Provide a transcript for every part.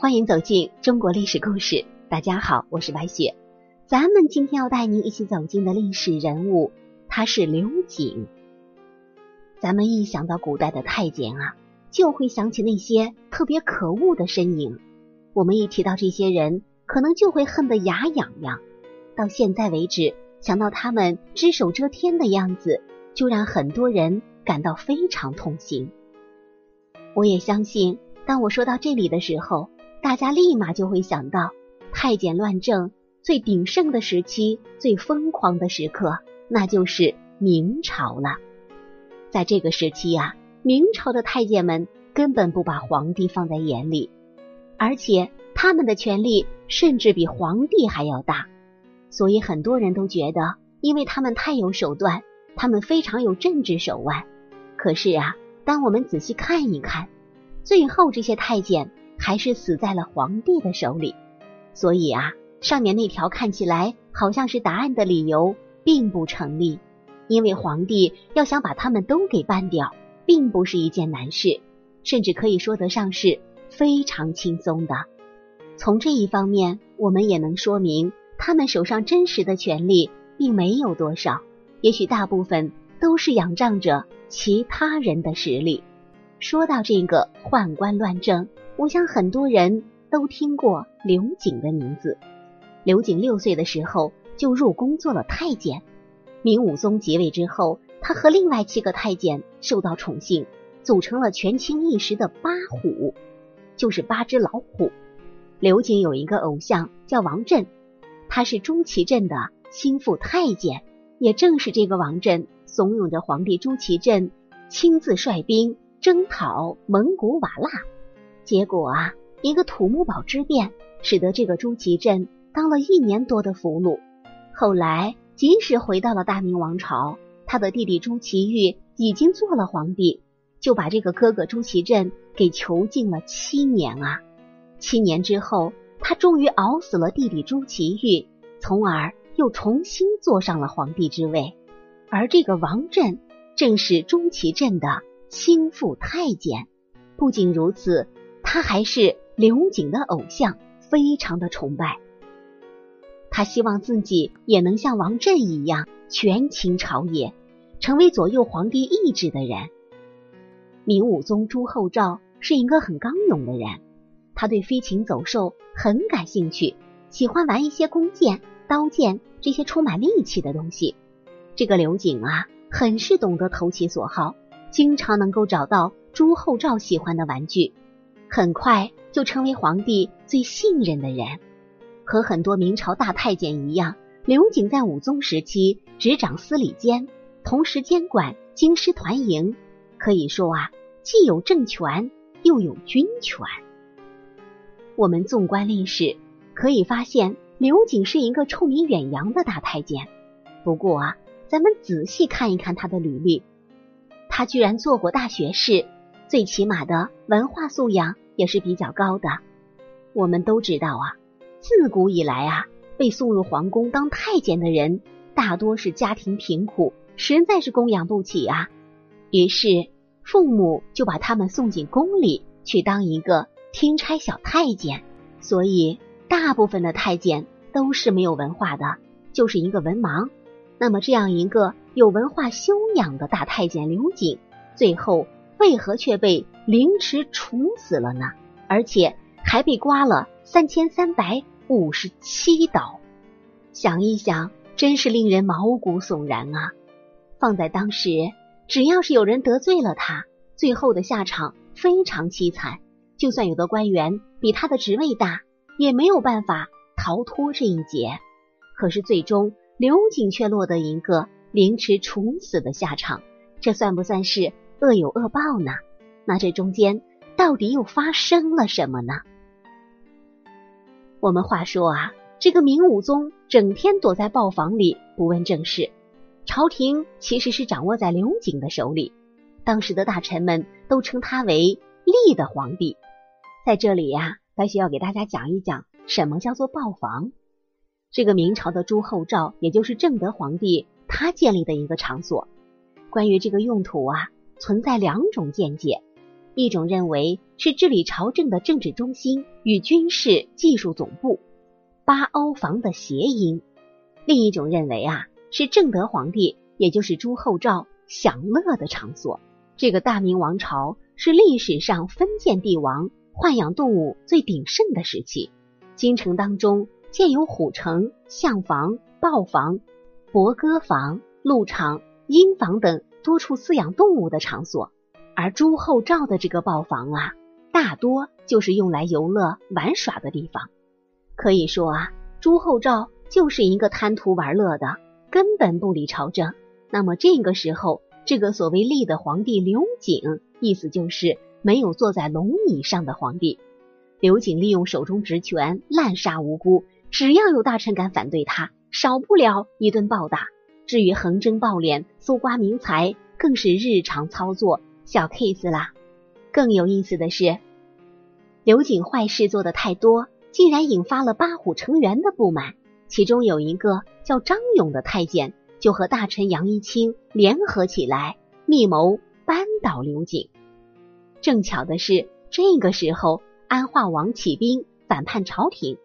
欢迎走进中国历史故事。大家好，我是白雪。咱们今天要带您一起走进的历史人物，他是刘瑾。咱们一想到古代的太监啊，就会想起那些特别可恶的身影。我们一提到这些人，可能就会恨得牙痒痒。到现在为止，想到他们只手遮天的样子，就让很多人感到非常痛心。我也相信，当我说到这里的时候，大家立马就会想到太监乱政最鼎盛的时期、最疯狂的时刻，那就是明朝了。在这个时期啊，明朝的太监们根本不把皇帝放在眼里，而且他们的权力甚至比皇帝还要大。所以很多人都觉得，因为他们太有手段，他们非常有政治手腕。可是啊，当我们仔细看一看，最后这些太监。还是死在了皇帝的手里，所以啊，上面那条看起来好像是答案的理由并不成立，因为皇帝要想把他们都给办掉，并不是一件难事，甚至可以说得上是非常轻松的。从这一方面，我们也能说明他们手上真实的权力并没有多少，也许大部分都是仰仗着其他人的实力。说到这个宦官乱政。我想很多人都听过刘瑾的名字。刘瑾六岁的时候就入宫做了太监。明武宗即位之后，他和另外七个太监受到宠幸，组成了权倾一时的八虎，就是八只老虎。刘瑾有一个偶像叫王振，他是朱祁镇的心腹太监。也正是这个王振怂恿着皇帝朱祁镇亲自率兵征讨蒙古瓦剌。结果啊，一个土木堡之变，使得这个朱祁镇当了一年多的俘虏。后来，即使回到了大明王朝，他的弟弟朱祁钰已经做了皇帝，就把这个哥哥朱祁镇给囚禁了七年啊。七年之后，他终于熬死了弟弟朱祁钰，从而又重新坐上了皇帝之位。而这个王振正是朱祁镇的心腹太监。不仅如此。他还是刘瑾的偶像，非常的崇拜。他希望自己也能像王振一样权倾朝野，成为左右皇帝意志的人。明武宗朱厚照是一个很刚勇的人，他对飞禽走兽很感兴趣，喜欢玩一些弓箭、刀剑这些充满力气的东西。这个刘瑾啊，很是懂得投其所好，经常能够找到朱厚照喜欢的玩具。很快就成为皇帝最信任的人，和很多明朝大太监一样，刘瑾在武宗时期执掌司礼监，同时监管京师团营，可以说啊，既有政权又有军权。我们纵观历史，可以发现刘瑾是一个臭名远扬的大太监。不过啊，咱们仔细看一看他的履历，他居然做过大学士。最起码的文化素养也是比较高的。我们都知道啊，自古以来啊，被送入皇宫当太监的人，大多是家庭贫苦，实在是供养不起啊。于是父母就把他们送进宫里去当一个听差小太监。所以大部分的太监都是没有文化的，就是一个文盲。那么这样一个有文化修养的大太监刘瑾，最后。为何却被凌迟处死了呢？而且还被刮了三千三百五十七刀。想一想，真是令人毛骨悚然啊！放在当时，只要是有人得罪了他，最后的下场非常凄惨。就算有的官员比他的职位大，也没有办法逃脱这一劫。可是最终，刘瑾却落得一个凌迟处死的下场，这算不算是？恶有恶报呢？那这中间到底又发生了什么呢？我们话说啊，这个明武宗整天躲在豹房里不问政事，朝廷其实是掌握在刘瑾的手里。当时的大臣们都称他为“立的皇帝”。在这里呀，白雪要给大家讲一讲什么叫做豹房。这个明朝的朱厚照，也就是正德皇帝，他建立的一个场所。关于这个用途啊。存在两种见解，一种认为是治理朝政的政治中心与军事技术总部，八欧房的谐音；另一种认为啊是正德皇帝，也就是朱厚照享乐的场所。这个大明王朝是历史上封建帝王豢养动物最鼎盛的时期，京城当中建有虎城、象房、豹房、博鸽房、鹿场、鹰房等多处饲养动物的场所。而朱厚照的这个豹房啊，大多就是用来游乐玩耍的地方。可以说啊，朱厚照就是一个贪图玩乐的，根本不理朝政。那么这个时候，这个所谓立的皇帝刘景，意思就是没有坐在龙椅上的皇帝。刘景利用手中职权滥杀无辜，只要有大臣敢反对他，少不了一顿暴打。至于横征暴敛、搜刮民财，更是日常操作。小 case 啦。更有意思的是，刘瑾坏事做的太多，竟然引发了八虎成员的不满。其中有一个叫张勇的太监，就和大臣杨一清联合起来，密谋扳倒刘瑾。正巧的是，这个时候安化王起兵反叛朝廷，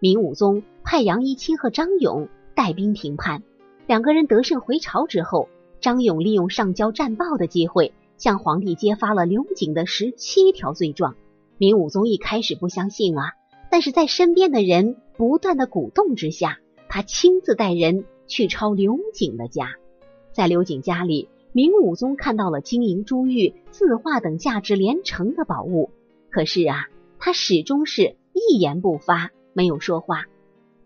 明武宗派杨一清和张勇带兵平叛。两个人得胜回朝之后，张勇利用上交战报的机会。向皇帝揭发了刘瑾的十七条罪状。明武宗一开始不相信啊，但是在身边的人不断的鼓动之下，他亲自带人去抄刘瑾的家。在刘瑾家里，明武宗看到了金银珠玉、字画等价值连城的宝物，可是啊，他始终是一言不发，没有说话。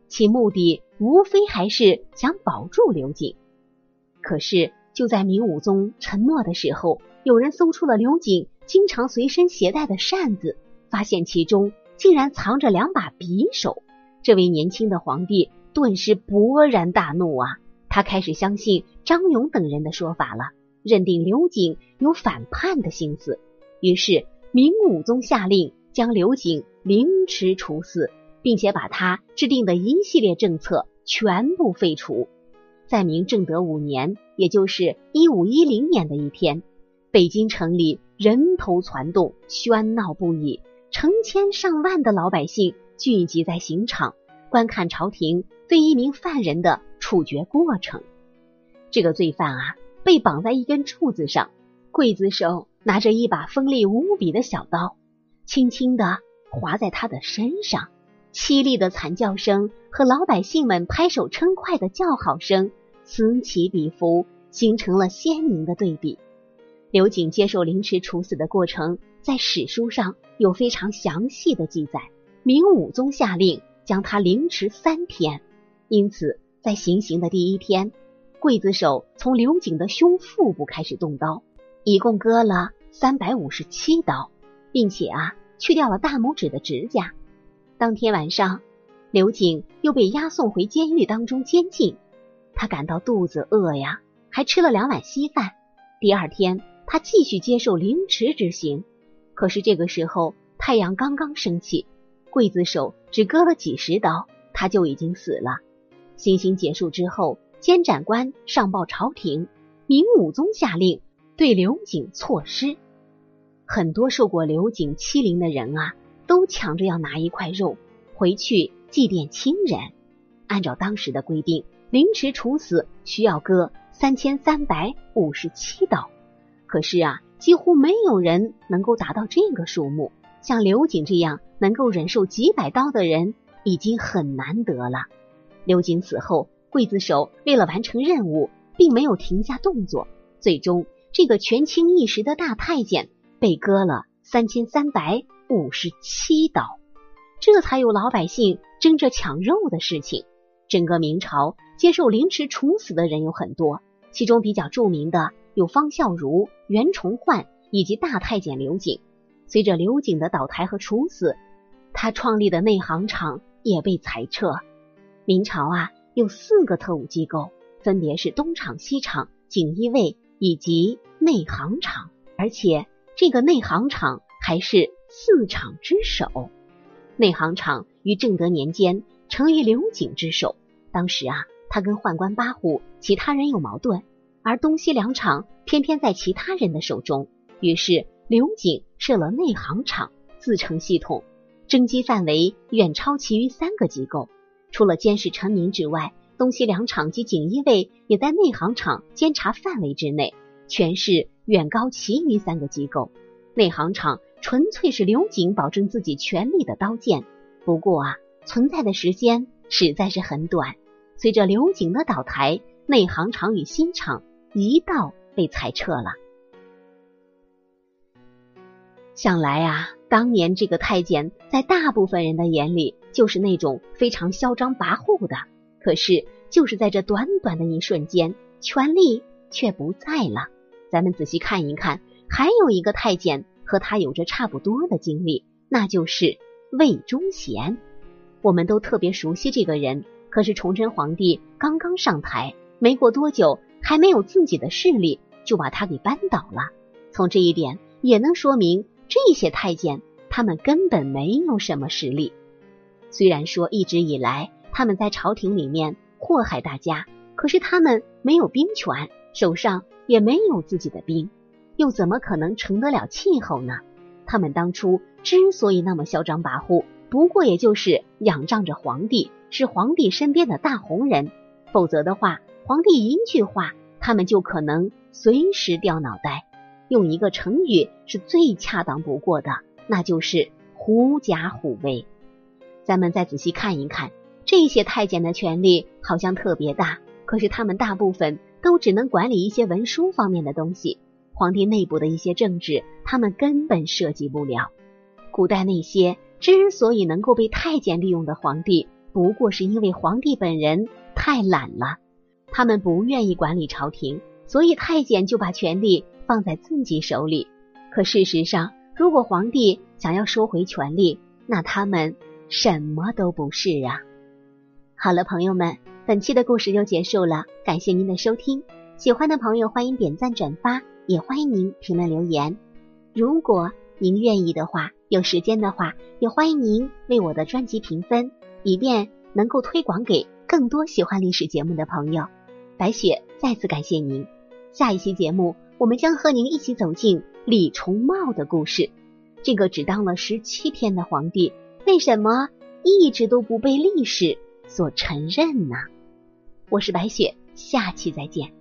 其目的无非还是想保住刘瑾。可是就在明武宗沉默的时候，有人搜出了刘瑾经常随身携带的扇子，发现其中竟然藏着两把匕首。这位年轻的皇帝顿时勃然大怒啊！他开始相信张勇等人的说法了，认定刘瑾有反叛的心思。于是明武宗下令将刘瑾凌迟处死，并且把他制定的一系列政策全部废除。在明正德五年，也就是一五一零年的一天。北京城里人头攒动，喧闹不已，成千上万的老百姓聚集在刑场，观看朝廷对一名犯人的处决过程。这个罪犯啊，被绑在一根柱子上，刽子手拿着一把锋利无比的小刀，轻轻的划在他的身上。凄厉的惨叫声和老百姓们拍手称快的叫好声此起彼伏，形成了鲜明的对比。刘瑾接受凌迟处死的过程，在史书上有非常详细的记载。明武宗下令将他凌迟三天，因此在行刑的第一天，刽子手从刘瑾的胸腹部开始动刀，一共割了三百五十七刀，并且啊去掉了大拇指的指甲。当天晚上，刘瑾又被押送回监狱当中监禁。他感到肚子饿呀，还吃了两碗稀饭。第二天。他继续接受凌迟之刑，可是这个时候太阳刚刚升起，刽子手只割了几十刀，他就已经死了。行刑结束之后，监斩官上报朝廷，明武宗下令对刘瑾措施。很多受过刘瑾欺凌的人啊，都抢着要拿一块肉回去祭奠亲人。按照当时的规定，凌迟处死需要割三千三百五十七刀。可是啊，几乎没有人能够达到这个数目。像刘瑾这样能够忍受几百刀的人，已经很难得了。刘瑾死后，刽子手为了完成任务，并没有停下动作。最终，这个权倾一时的大太监被割了三千三百五十七刀，这才有老百姓争着抢肉的事情。整个明朝接受凌迟处死的人有很多，其中比较著名的。有方孝孺、袁崇焕以及大太监刘瑾。随着刘瑾的倒台和处死，他创立的内行厂也被裁撤。明朝啊，有四个特务机构，分别是东厂、西厂、锦衣卫以及内行厂，而且这个内行厂还是四厂之首。内行厂于正德年间成于刘瑾之手。当时啊，他跟宦官八虎其他人有矛盾。而东西两厂偏偏在其他人的手中，于是刘瑾设了内行厂，自成系统，征集范围远超其余三个机构。除了监视臣民之外，东西两厂及锦衣卫也在内行厂监察范围之内，权势远高其余三个机构。内行厂纯粹是刘瑾保证自己权力的刀剑，不过啊，存在的时间实在是很短。随着刘瑾的倒台，内行厂与新厂一道被裁撤了。想来啊，当年这个太监在大部分人的眼里就是那种非常嚣张跋扈的。可是，就是在这短短的一瞬间，权力却不在了。咱们仔细看一看，还有一个太监和他有着差不多的经历，那就是魏忠贤。我们都特别熟悉这个人。可是崇祯皇帝刚刚上台，没过多久，还没有自己的势力，就把他给扳倒了。从这一点也能说明，这些太监他们根本没有什么实力。虽然说一直以来他们在朝廷里面祸害大家，可是他们没有兵权，手上也没有自己的兵，又怎么可能成得了气候呢？他们当初之所以那么嚣张跋扈，不过也就是仰仗着皇帝。是皇帝身边的大红人，否则的话，皇帝一句话，他们就可能随时掉脑袋。用一个成语是最恰当不过的，那就是狐假虎威。咱们再仔细看一看，这些太监的权力好像特别大，可是他们大部分都只能管理一些文书方面的东西，皇帝内部的一些政治，他们根本涉及不了。古代那些之所以能够被太监利用的皇帝，不过是因为皇帝本人太懒了，他们不愿意管理朝廷，所以太监就把权力放在自己手里。可事实上，如果皇帝想要收回权力，那他们什么都不是啊！好了，朋友们，本期的故事就结束了，感谢您的收听。喜欢的朋友欢迎点赞转发，也欢迎您评论留言。如果您愿意的话，有时间的话，也欢迎您为我的专辑评分。以便能够推广给更多喜欢历史节目的朋友，白雪再次感谢您。下一期节目，我们将和您一起走进李重茂的故事。这个只当了十七天的皇帝，为什么一直都不被历史所承认呢？我是白雪，下期再见。